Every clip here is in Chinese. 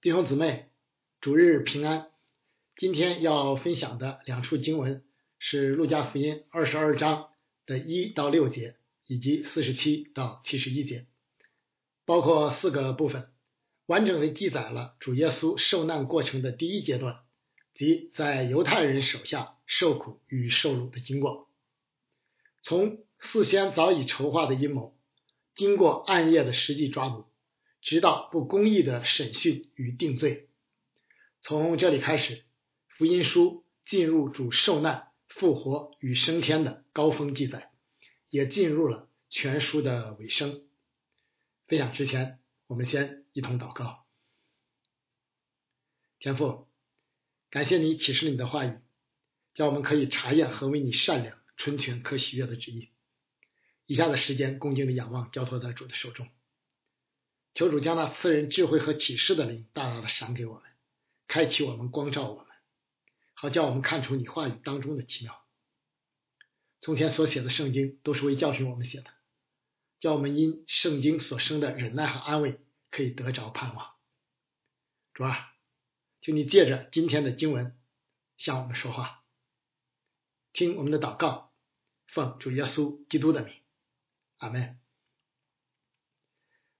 弟兄姊妹，主日平安。今天要分享的两处经文是《路加福音》二十二章的一到六节，以及四十七到七十一节，包括四个部分，完整的记载了主耶稣受难过程的第一阶段，即在犹太人手下受苦与受辱的经过。从事先早已筹划的阴谋，经过暗夜的实际抓捕。直到不公义的审讯与定罪，从这里开始，福音书进入主受难、复活与升天的高峰记载，也进入了全书的尾声。分享之前，我们先一同祷告。天父，感谢你启示你的话语，叫我们可以查验何为你善良、纯全、可喜悦的旨意。以下的时间，恭敬的仰望，交托在主的手中。求主将那赐人智慧和启示的灵大大的赏给我们，开启我们，光照我们，好叫我们看出你话语当中的奇妙。从前所写的圣经都是为教训我们写的，叫我们因圣经所生的忍耐和安慰可以得着盼望。主啊，请你借着今天的经文向我们说话，听我们的祷告，奉主耶稣基督的名，阿门。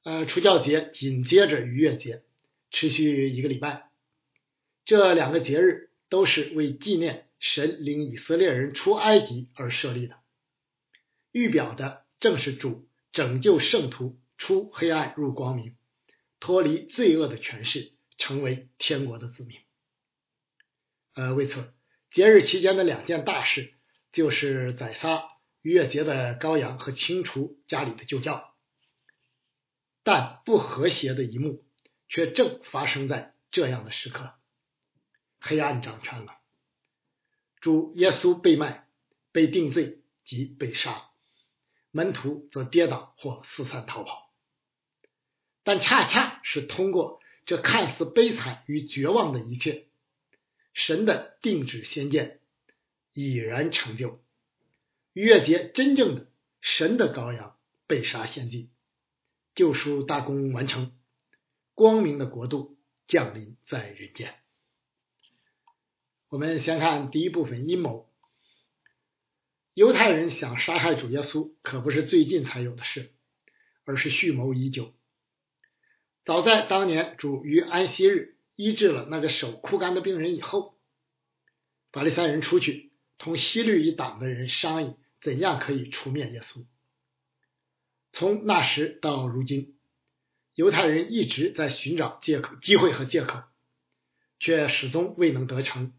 呃，除教节紧接着逾越节，持续一个礼拜。这两个节日都是为纪念神领以色列人出埃及而设立的，预表的正是主拯救圣徒出黑暗入光明，脱离罪恶的权势，成为天国的子民。呃，为此，节日期间的两件大事就是宰杀逾越节的羔羊和清除家里的旧教。但不和谐的一幕却正发生在这样的时刻，黑暗掌权了。主耶稣被卖、被定罪及被杀，门徒则跌倒或四散逃跑。但恰恰是通过这看似悲惨与绝望的一切，神的定旨先见已然成就。逾越节真正的神的羔羊被杀献祭。救赎大功完成，光明的国度降临在人间。我们先看第一部分阴谋。犹太人想杀害主耶稣，可不是最近才有的事，而是蓄谋已久。早在当年主于安息日医治了那个手枯干的病人以后，法利赛人出去同西律一党的人商议，怎样可以除灭耶稣。从那时到如今，犹太人一直在寻找借口、机会和借口，却始终未能得逞。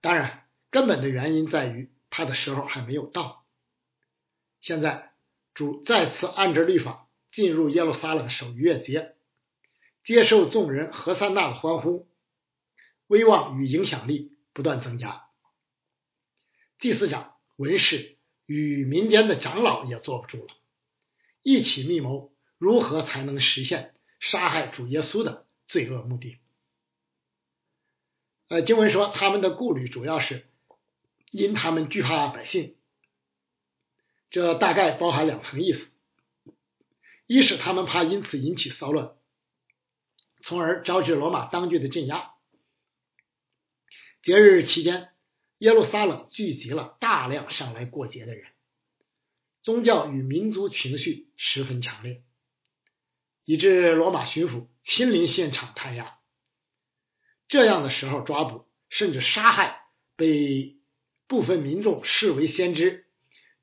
当然，根本的原因在于他的时候还没有到。现在，主再次按着律法进入耶路撒冷守逾越节，接受众人何塞纳的欢呼，威望与影响力不断增加。祭司长、文士与民间的长老也坐不住了。一起密谋，如何才能实现杀害主耶稣的罪恶目的？呃，经文说他们的顾虑主要是因他们惧怕百姓，这大概包含两层意思：一是他们怕因此引起骚乱，从而招致罗马当局的镇压。节日期间，耶路撒冷聚集了大量上来过节的人。宗教与民族情绪十分强烈，以致罗马巡抚亲临现场探押。这样的时候抓捕甚至杀害被部分民众视为先知、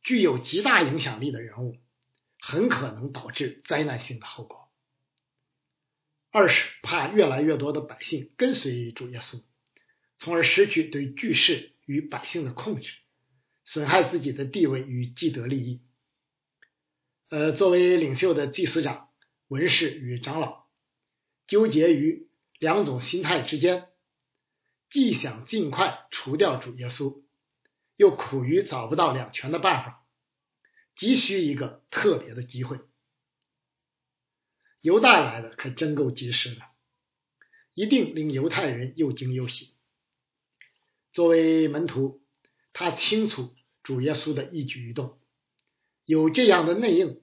具有极大影响力的人物，很可能导致灾难性的后果。二是怕越来越多的百姓跟随主耶稣，从而失去对巨势与百姓的控制，损害自己的地位与既得利益。呃，作为领袖的祭司长、文士与长老，纠结于两种心态之间，既想尽快除掉主耶稣，又苦于找不到两全的办法，急需一个特别的机会。犹大来的可真够及时的，一定令犹太人又惊又喜。作为门徒，他清楚主耶稣的一举一动。有这样的内应，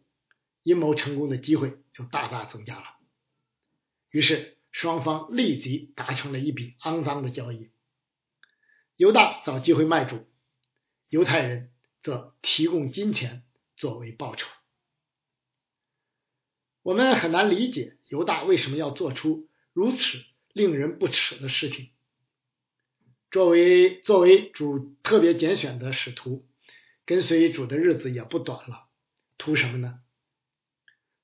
阴谋成功的机会就大大增加了。于是双方立即达成了一笔肮脏的交易。犹大找机会卖主，犹太人则提供金钱作为报酬。我们很难理解犹大为什么要做出如此令人不齿的事情。作为作为主特别拣选的使徒，跟随主的日子也不短了，图什么呢？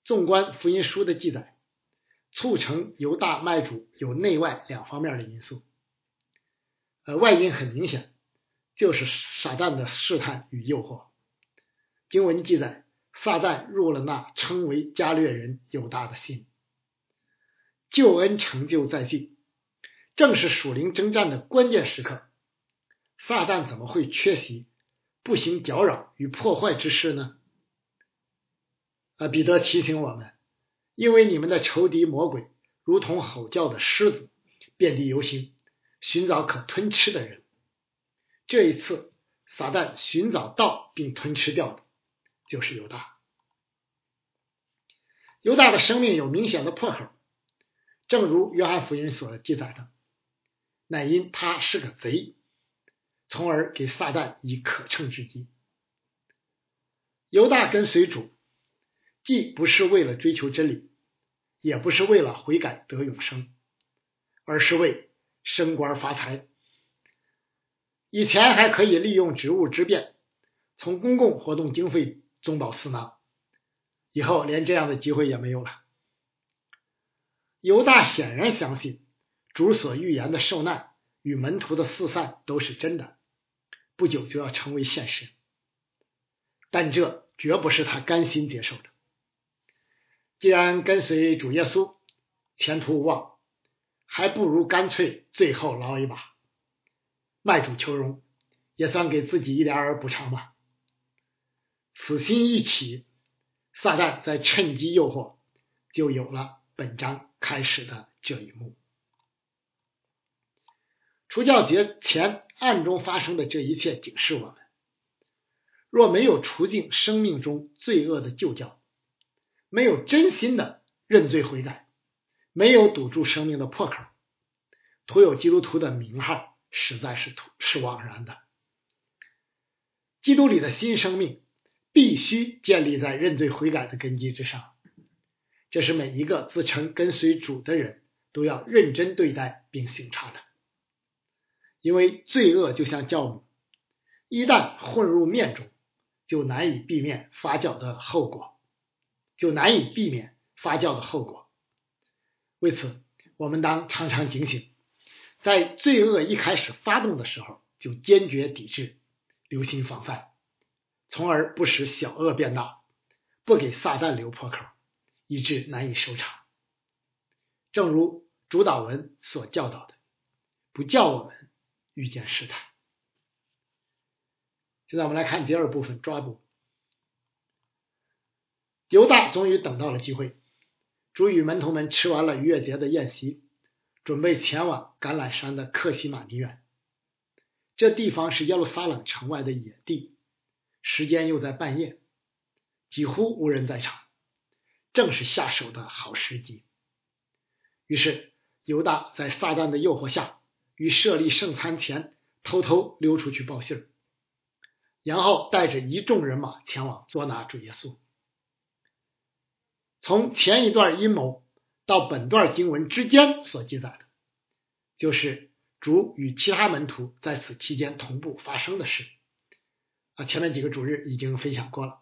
纵观福音书的记载，促成犹大卖主有内外两方面的因素。呃，外因很明显，就是撒旦的试探与诱惑。经文记载，撒旦入了那称为加略人犹大的心。救恩成就在即，正是属灵征战的关键时刻，撒旦怎么会缺席，不行搅扰与破坏之事呢？啊，彼得提醒我们，因为你们的仇敌魔鬼如同吼叫的狮子，遍地游行，寻找可吞吃的人。这一次，撒旦寻找到并吞吃掉的，就是犹大。犹大的生命有明显的破口，正如约翰福音所记载的，乃因他是个贼，从而给撒旦以可乘之机。犹大跟随主。既不是为了追求真理，也不是为了悔改得永生，而是为升官发财。以前还可以利用职务之便，从公共活动经费中饱私囊，以后连这样的机会也没有了。犹大显然相信主所预言的受难与门徒的四散都是真的，不久就要成为现实，但这绝不是他甘心接受的。既然跟随主耶稣，前途无望，还不如干脆最后捞一把，卖主求荣，也算给自己一点儿补偿吧。此心一起，撒旦在趁机诱惑，就有了本章开始的这一幕。除教节前暗中发生的这一切，警示我们：若没有除尽生命中罪恶的旧教。没有真心的认罪悔改，没有堵住生命的破口，徒有基督徒的名号，实在是徒是枉然的。基督里的新生命必须建立在认罪悔改的根基之上，这是每一个自称跟随主的人都要认真对待并省察的。因为罪恶就像酵母，一旦混入面中，就难以避免发酵的后果。就难以避免发酵的后果。为此，我们当常常警醒，在罪恶一开始发动的时候，就坚决抵制，留心防范，从而不使小恶变大，不给撒旦留破口，以致难以收场。正如主导文所教导的，不叫我们遇见试探。现在我们来看第二部分抓捕。犹大终于等到了机会，主与门徒们吃完了逾越节的宴席，准备前往橄榄山的克西马尼园。这地方是耶路撒冷城外的野地，时间又在半夜，几乎无人在场，正是下手的好时机。于是，犹大在撒旦的诱惑下，于设立圣餐前偷偷溜出去报信儿，然后带着一众人马前往捉拿主耶稣。从前一段阴谋到本段经文之间所记载的，就是主与其他门徒在此期间同步发生的事。啊，前面几个主日已经分享过了。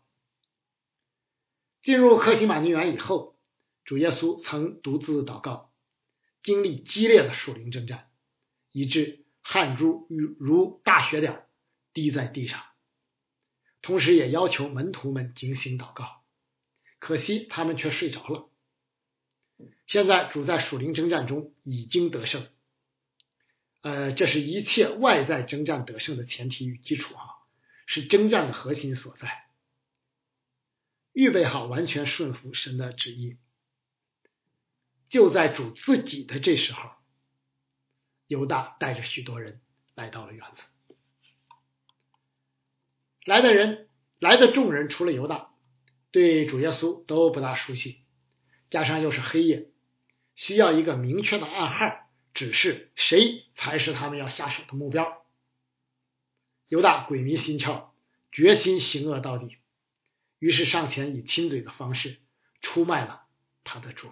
进入克西马尼园以后，主耶稣曾独自祷告，经历激烈的属灵征战，以致汗珠如如大雪点滴在地上，同时也要求门徒们警醒祷告。可惜他们却睡着了。现在主在属灵征战中已经得胜，呃，这是一切外在征战得胜的前提与基础啊，是征战的核心所在。预备好完全顺服神的旨意，就在主自己的这时候，犹大带着许多人来到了园子。来的人，来的众人除了犹大。对主耶稣都不大熟悉，加上又是黑夜，需要一个明确的暗号，指示谁才是他们要下手的目标。犹大鬼迷心窍，决心行恶到底，于是上前以亲嘴的方式出卖了他的主。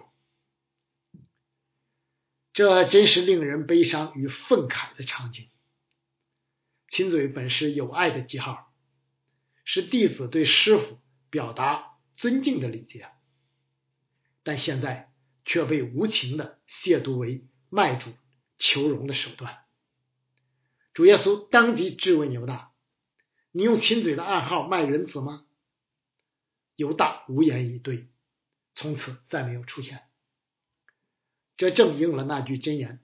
这真是令人悲伤与愤慨的场景。亲嘴本是有爱的记号，是弟子对师傅表达尊敬的礼节，但现在却被无情的亵渎为卖主求荣的手段。主耶稣当即质问犹大：“你用亲嘴的暗号卖人子吗？”犹大无言以对，从此再没有出现。这正应了那句箴言：“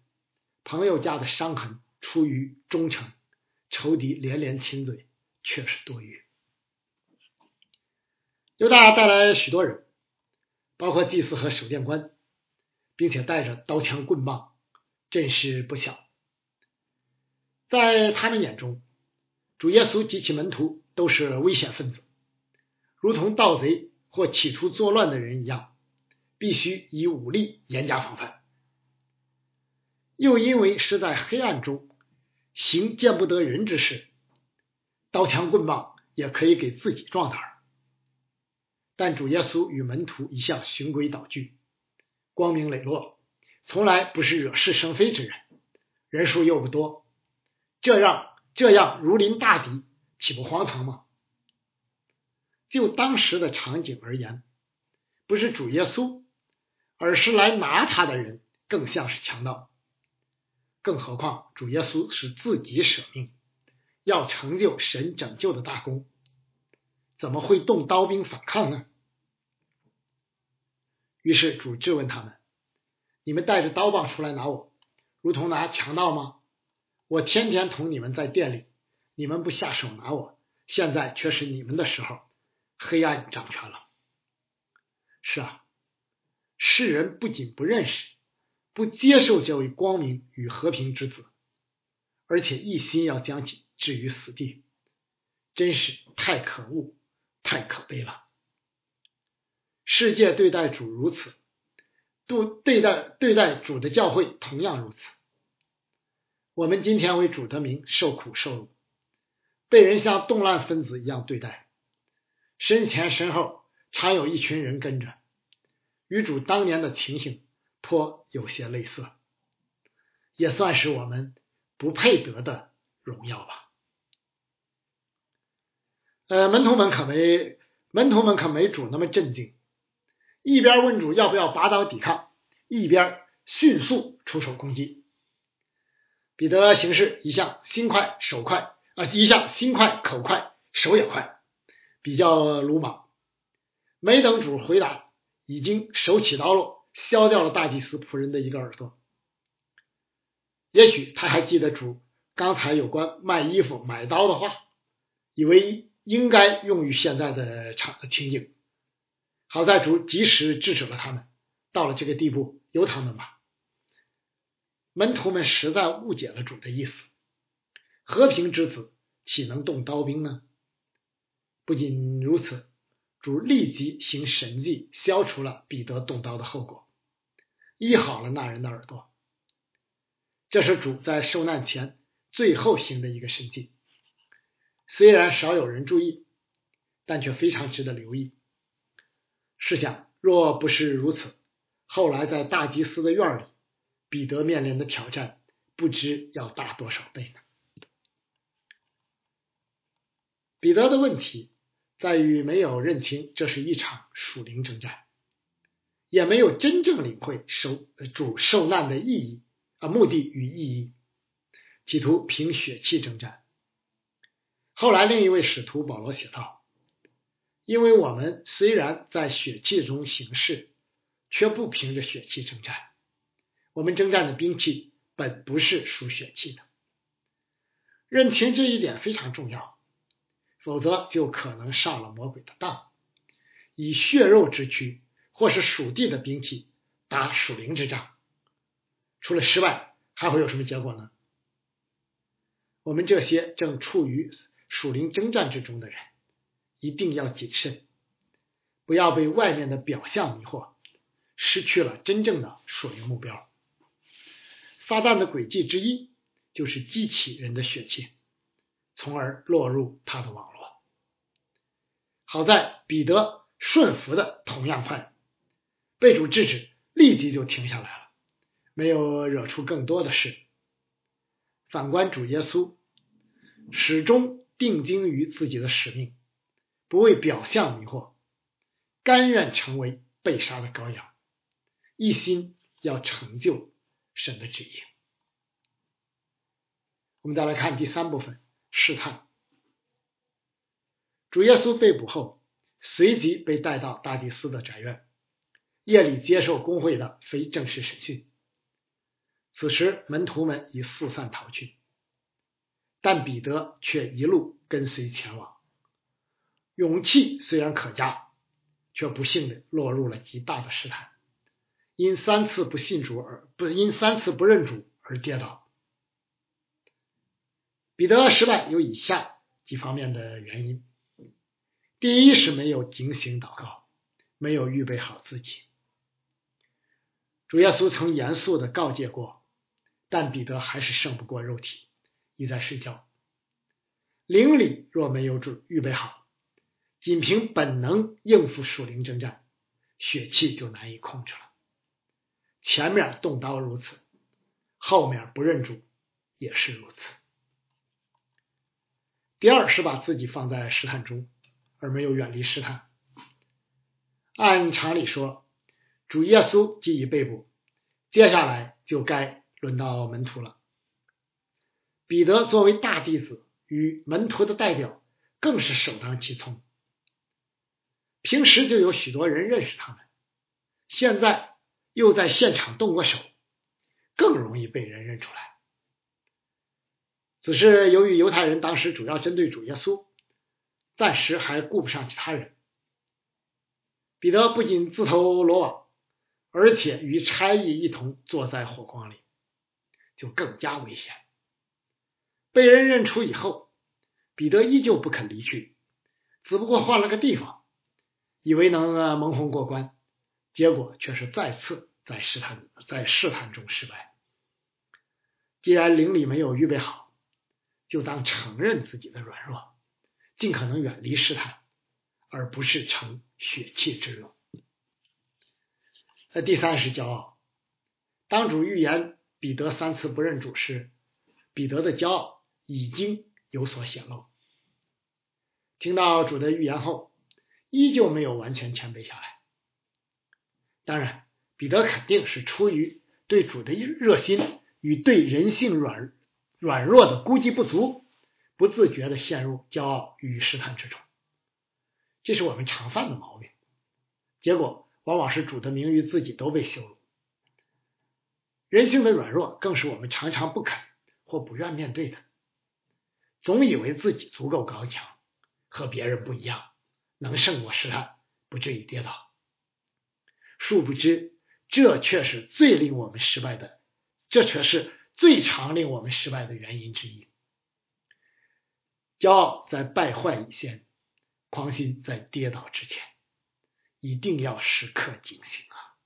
朋友家的伤痕出于忠诚，仇敌连连亲嘴却是多余。”犹大带来许多人，包括祭司和守殿官，并且带着刀枪棍棒，阵势不小。在他们眼中，主耶稣及其门徒都是危险分子，如同盗贼或企图作乱的人一样，必须以武力严加防范。又因为是在黑暗中行见不得人之事，刀枪棍棒也可以给自己壮胆。但主耶稣与门徒一向循规蹈矩，光明磊落，从来不是惹是生非之人，人数又不多，这样这样如临大敌，岂不荒唐吗？就当时的场景而言，不是主耶稣，而是来拿他的人，更像是强盗。更何况，主耶稣是自己舍命，要成就神拯救的大功，怎么会动刀兵反抗呢？于是主质问他们：“你们带着刀棒出来拿我，如同拿强盗吗？我天天同你们在店里，你们不下手拿我，现在却是你们的时候，黑暗掌权了。是啊，世人不仅不认识。”不接受这位光明与和平之子，而且一心要将其置于死地，真是太可恶、太可悲了。世界对待主如此，对对待对待主的教会同样如此。我们今天为主的名受苦受辱，被人像动乱分子一样对待，身前身后常有一群人跟着，与主当年的情形。颇有些类似，也算是我们不配得的荣耀吧。呃，门徒们可没门徒们可没主那么镇静，一边问主要不要拔刀抵抗，一边迅速出手攻击。彼得行事一向心快手快啊，一向心快口快手也快，比较鲁莽。没等主回答，已经手起刀落。削掉了大祭司仆人的一个耳朵。也许他还记得主刚才有关卖衣服、买刀的话，以为应该用于现在的场情景。好在主及时制止了他们。到了这个地步，由他们吧。门徒们实在误解了主的意思。和平之子岂能动刀兵呢？不仅如此，主立即行神迹，消除了彼得动刀的后果。医好了那人的耳朵，这是主在受难前最后行的一个神迹。虽然少有人注意，但却非常值得留意。试想，若不是如此，后来在大祭司的院里，彼得面临的挑战不知要大多少倍呢？彼得的问题在于没有认清这是一场属灵征战。也没有真正领会受主受难的意义啊，目的与意义，企图凭血气征战。后来，另一位使徒保罗写道：“因为我们虽然在血气中行事，却不凭着血气征战。我们征战的兵器本不是属血气的。认清这一点非常重要，否则就可能上了魔鬼的当，以血肉之躯。”或是属地的兵器打属灵之仗，除了失败，还会有什么结果呢？我们这些正处于属灵征战之中的人，一定要谨慎，不要被外面的表象迷惑，失去了真正的属灵目标。撒旦的诡计之一就是激起人的血气，从而落入他的网络。好在彼得顺服的同样快，被主制止，立即就停下来了，没有惹出更多的事。反观主耶稣，始终定睛于自己的使命，不为表象迷惑，甘愿成为被杀的羔羊，一心要成就。神的旨意。我们再来看第三部分试探。主耶稣被捕后，随即被带到大祭司的宅院，夜里接受公会的非正式审讯。此时门徒们已四散逃去，但彼得却一路跟随前往。勇气虽然可嘉，却不幸的落入了极大的试探。因三次不信主而不因三次不认主而跌倒。彼得失败有以下几方面的原因：第一是没有警醒祷告，没有预备好自己。主耶稣曾严肃的告诫过，但彼得还是胜不过肉体，一再睡觉。灵里若没有准预备好，仅凭本能应付属灵征战，血气就难以控制了。前面动刀如此，后面不认主也是如此。第二是把自己放在试探中，而没有远离试探。按常理说，主耶稣既已被捕，接下来就该轮到门徒了。彼得作为大弟子与门徒的代表，更是首当其冲。平时就有许多人认识他们，现在。又在现场动过手，更容易被人认出来。只是由于犹太人当时主要针对主耶稣，暂时还顾不上其他人。彼得不仅自投罗网，而且与差役一同坐在火光里，就更加危险。被人认出以后，彼得依旧不肯离去，只不过换了个地方，以为能蒙混过关。结果却是再次在试探在试探中失败。既然灵里没有预备好，就当承认自己的软弱，尽可能远离试探，而不是成血气之勇。那第三是骄傲。当主预言彼得三次不认主时，彼得的骄傲已经有所显露。听到主的预言后，依旧没有完全谦卑下来。当然，彼得肯定是出于对主的热心与对人性软软弱的估计不足，不自觉的陷入骄傲与试探之中。这是我们常犯的毛病，结果往往是主的名誉自己都被羞辱。人性的软弱更是我们常常不肯或不愿面对的，总以为自己足够高强，和别人不一样，能胜过试探，不至于跌倒。殊不知，这却是最令我们失败的，这却是最常令我们失败的原因之一。骄傲在败坏以前，狂心在跌倒之前，一定要时刻警醒啊！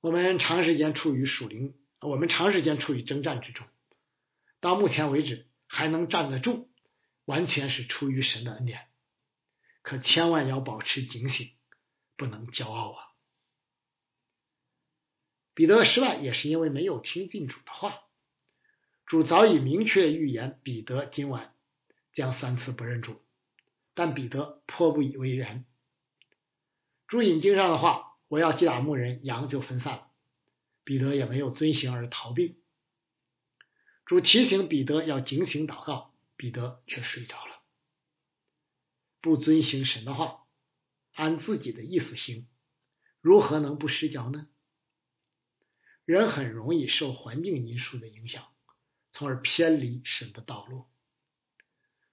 我们长时间处于属灵，我们长时间处于征战之中，到目前为止还能站得住，完全是出于神的恩典。可千万要保持警醒。不能骄傲啊！彼得失败也是因为没有听进主的话。主早已明确预言彼得今晚将三次不认主，但彼得颇不以为然。主引经上的话：“我要击打牧人，羊就分散了。”彼得也没有遵行而逃避。主提醒彼得要警醒祷告，彼得却睡着了，不遵行神的话。按自己的意思行，如何能不失脚呢？人很容易受环境因素的影响，从而偏离神的道路。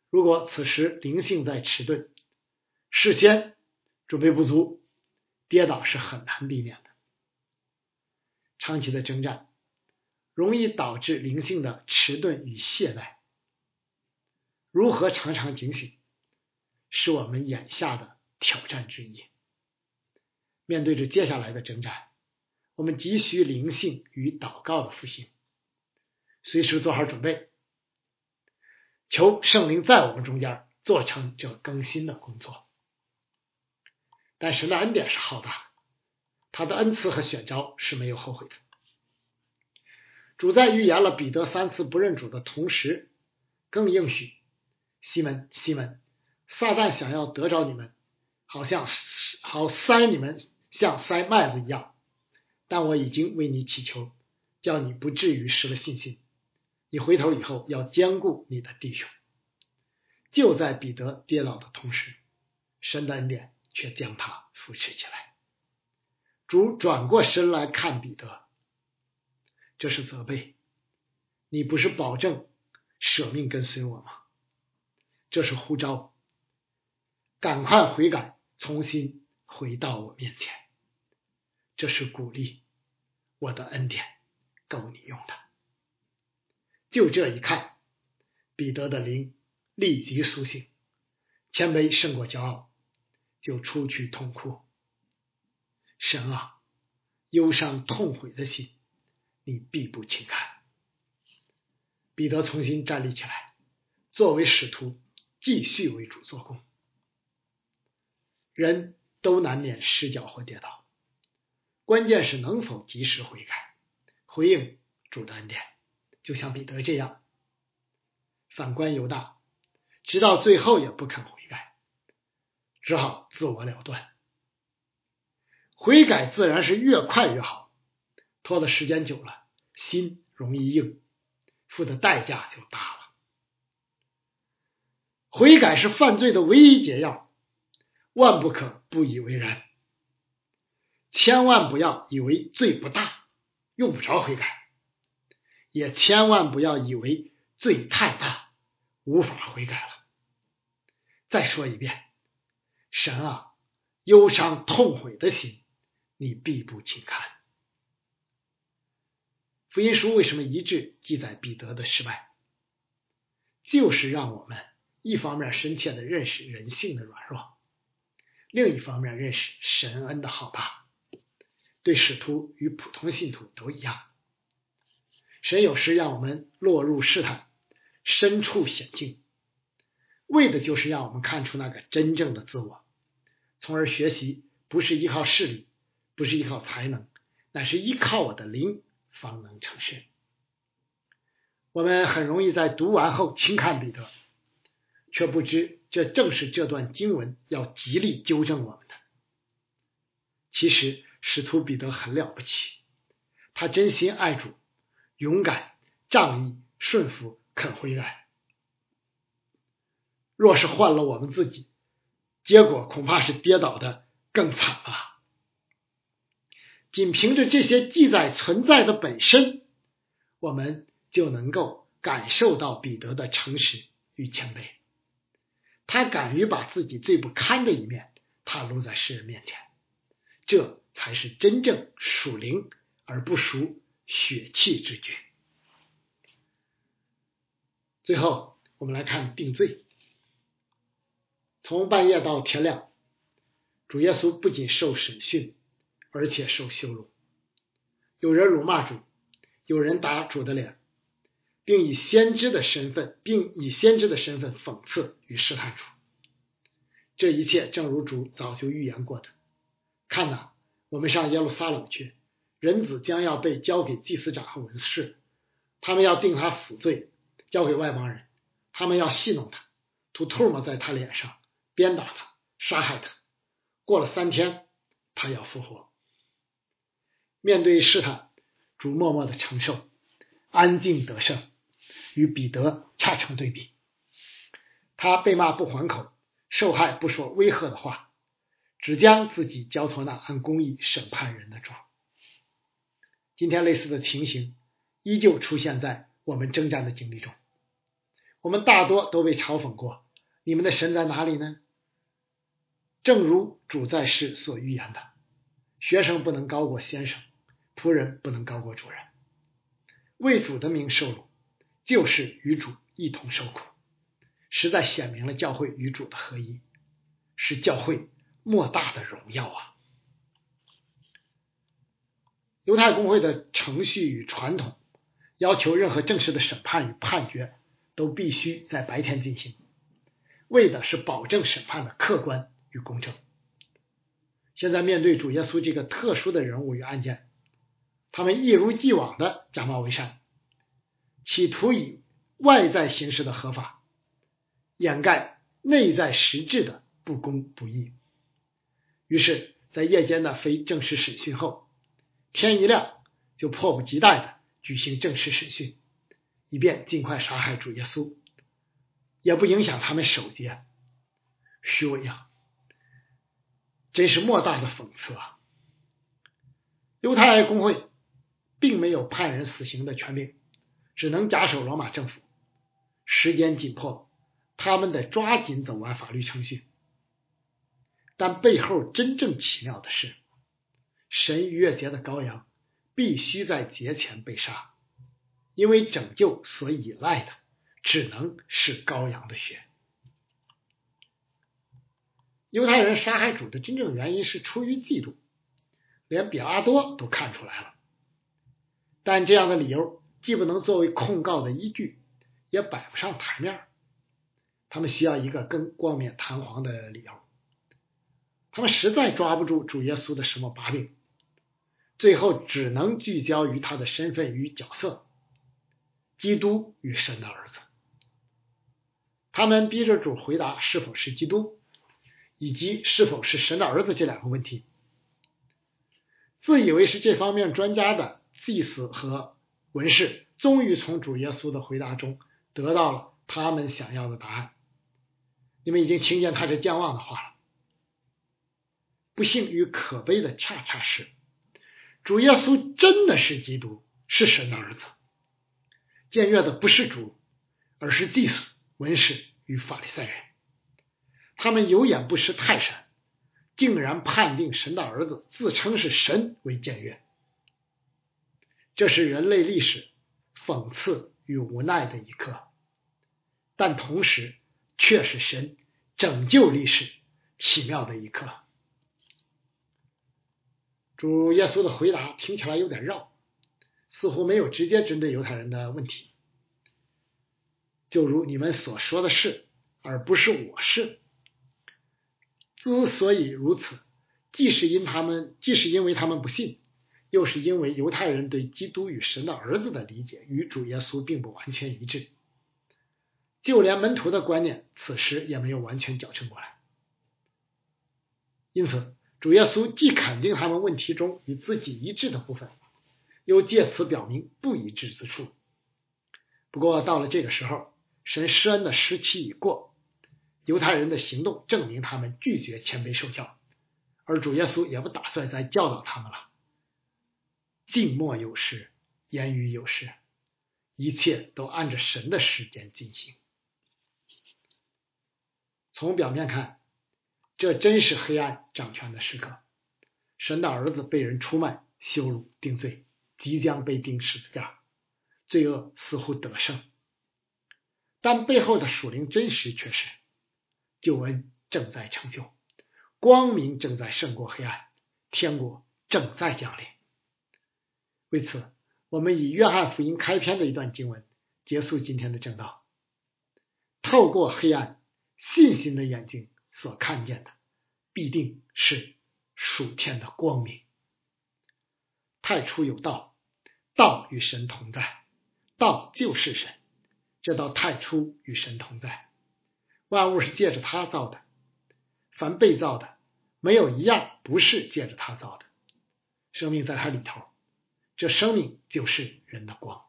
如果此时灵性在迟钝，事先准备不足，跌倒是很难避免的。长期的征战容易导致灵性的迟钝与懈怠。如何常常警醒，是我们眼下的。挑战之一，面对着接下来的征战，我们急需灵性与祷告的复兴，随时做好准备，求圣灵在我们中间做成这更新的工作。但神的恩典是浩大，他的恩赐和选召是没有后悔的。主在预言了彼得三次不认主的同时，更应许西门西门，撒旦想要得着你们，好像好塞你们像塞麦子一样。但我已经为你祈求，叫你不至于失了信心。你回头以后要兼顾你的弟兄。就在彼得跌倒的同时，神的恩典却将他扶持起来。主转过身来看彼得。这是责备，你不是保证舍命跟随我吗？这是呼召，赶快悔改，重新回到我面前。这是鼓励，我的恩典够你用的。就这一看，彼得的灵立即苏醒，谦卑胜过骄傲，就出去痛哭。神啊，忧伤痛悔的心。你必不轻看。彼得重新站立起来，作为使徒，继续为主做工。人都难免失脚或跌倒，关键是能否及时悔改，回应主的恩典。就像彼得这样，反观犹大，直到最后也不肯悔，只好自我了断。悔改自然是越快越好。拖的时间久了，心容易硬，付的代价就大了。悔改是犯罪的唯一解药，万不可不以为然。千万不要以为罪不大，用不着悔改；也千万不要以为罪太大，无法悔改了。再说一遍，神啊，忧伤痛悔的心，你必不轻看。福音书为什么一致记载彼得的失败？就是让我们一方面深切的认识人性的软弱，另一方面认识神恩的浩大。对使徒与普通信徒都一样，神有时让我们落入试探，身处险境，为的就是让我们看出那个真正的自我，从而学习不是依靠势力，不是依靠才能，乃是依靠我的灵。方能成事。我们很容易在读完后轻看彼得，却不知这正是这段经文要极力纠正我们的。其实使徒彼得很了不起，他真心爱主，勇敢、仗义、顺服、肯悔改。若是换了我们自己，结果恐怕是跌倒的更惨啊！仅凭着这些记载存在的本身，我们就能够感受到彼得的诚实与谦卑。他敢于把自己最不堪的一面袒露在世人面前，这才是真正属灵而不属血气之举。最后，我们来看定罪。从半夜到天亮，主耶稣不仅受审讯。而且受羞辱，有人辱骂主，有人打主的脸，并以先知的身份，并以先知的身份讽刺与试探主。这一切正如主早就预言过的。看呐，我们上耶路撒冷去，人子将要被交给祭司长和文士，他们要定他死罪，交给外邦人，他们要戏弄他，吐唾沫在他脸上，鞭打他，杀害他。过了三天，他要复活。面对试探，主默默的承受，安静得胜，与彼得恰成对比。他被骂不还口，受害不说威吓的话，只将自己交托那按公义审判人的主。今天类似的情形依旧出现在我们征战的经历中。我们大多都被嘲讽过：“你们的神在哪里呢？”正如主在世所预言的，学生不能高过先生。仆人不能高过主人，为主的名受辱，就是与主一同受苦，实在显明了教会与主的合一，是教会莫大的荣耀啊！犹太公会的程序与传统要求，任何正式的审判与判决都必须在白天进行，为的是保证审判的客观与公正。现在面对主耶稣这个特殊的人物与案件，他们一如既往的假冒为善，企图以外在形式的合法掩盖内在实质的不公不义。于是，在夜间的非正式审讯后，天一亮就迫不及待的举行正式审讯，以便尽快杀害主耶稣，也不影响他们守节。虚伪啊！真是莫大的讽刺啊！犹太公会并没有判人死刑的权柄，只能假手罗马政府。时间紧迫，他们得抓紧走完法律程序。但背后真正奇妙的是。神逾越节的羔羊必须在节前被杀，因为拯救所依赖的只能是羔羊的血。犹太人杀害主的真正原因是出于嫉妒，连比拉多都看出来了。但这样的理由既不能作为控告的依据，也摆不上台面。他们需要一个更冠冕堂皇的理由。他们实在抓不住主耶稣的什么把柄。最后只能聚焦于他的身份与角色，基督与神的儿子。他们逼着主回答是否是基督，以及是否是神的儿子这两个问题。自以为是这方面专家的祭司和文士，终于从主耶稣的回答中得到了他们想要的答案。你们已经听见他这健忘的话了。不幸与可悲的恰恰是。主耶稣真的是基督，是神的儿子。僭越的不是主，而是祭司、文士与法利赛人。他们有眼不识泰山，竟然判定神的儿子自称是神为僭越。这是人类历史讽刺与无奈的一刻，但同时却是神拯救历史奇妙的一刻。主耶稣的回答听起来有点绕，似乎没有直接针对犹太人的问题。就如你们所说的是，而不是我是。之所以如此，既是因他们，既是因为他们不信，又是因为犹太人对基督与神的儿子的理解与主耶稣并不完全一致。就连门徒的观念，此时也没有完全矫正过来。因此。主耶稣既肯定他们问题中与自己一致的部分，又借此表明不一致之处。不过到了这个时候，神施恩的时期已过，犹太人的行动证明他们拒绝谦卑受教，而主耶稣也不打算再教导他们了。静默有时，言语有时，一切都按着神的时间进行。从表面看。这真是黑暗掌权的时刻，神的儿子被人出卖、羞辱、定罪，即将被钉十字架，罪恶似乎得胜，但背后的属灵真实却是救恩正在成就，光明正在胜过黑暗，天国正在降临。为此，我们以约翰福音开篇的一段经文结束今天的正道：透过黑暗，信心的眼睛。所看见的必定是属天的光明。太初有道，道与神同在，道就是神。这道太初与神同在，万物是借着他造的，凡被造的，没有一样不是借着他造的。生命在他里头，这生命就是人的光。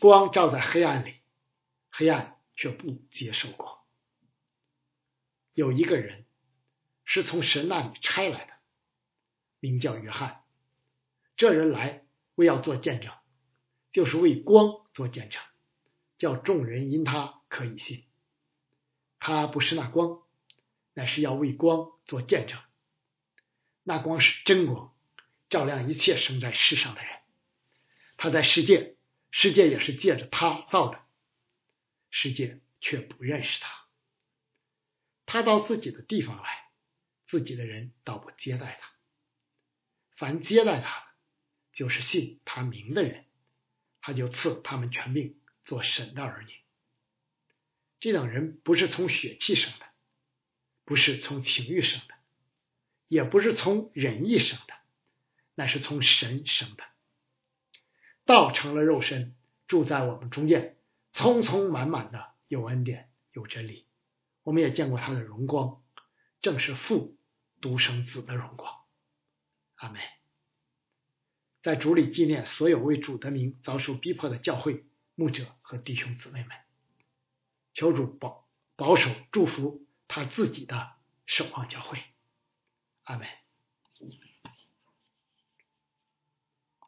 光照在黑暗里，黑暗却不接受光。有一个人是从神那里差来的，名叫约翰。这人来为要做见证，就是为光做见证，叫众人因他可以信。他不是那光，乃是要为光做见证。那光是真光，照亮一切生在世上的人。他在世界，世界也是借着他造的，世界却不认识他。他到自己的地方来，自己的人倒不接待他。凡接待他的，就是信他名的人，他就赐他们权柄做神的儿女。这等人不是从血气生的，不是从情欲生的，也不是从仁义生的，乃是从神生的。道成了肉身，住在我们中间，匆匆满满的有恩典有真理。我们也见过他的荣光，正是父独生子的荣光。阿门。在主里纪念所有为主的名遭受逼迫的教会牧者和弟兄姊妹们，求主保保守祝福他自己的守望教会。阿门。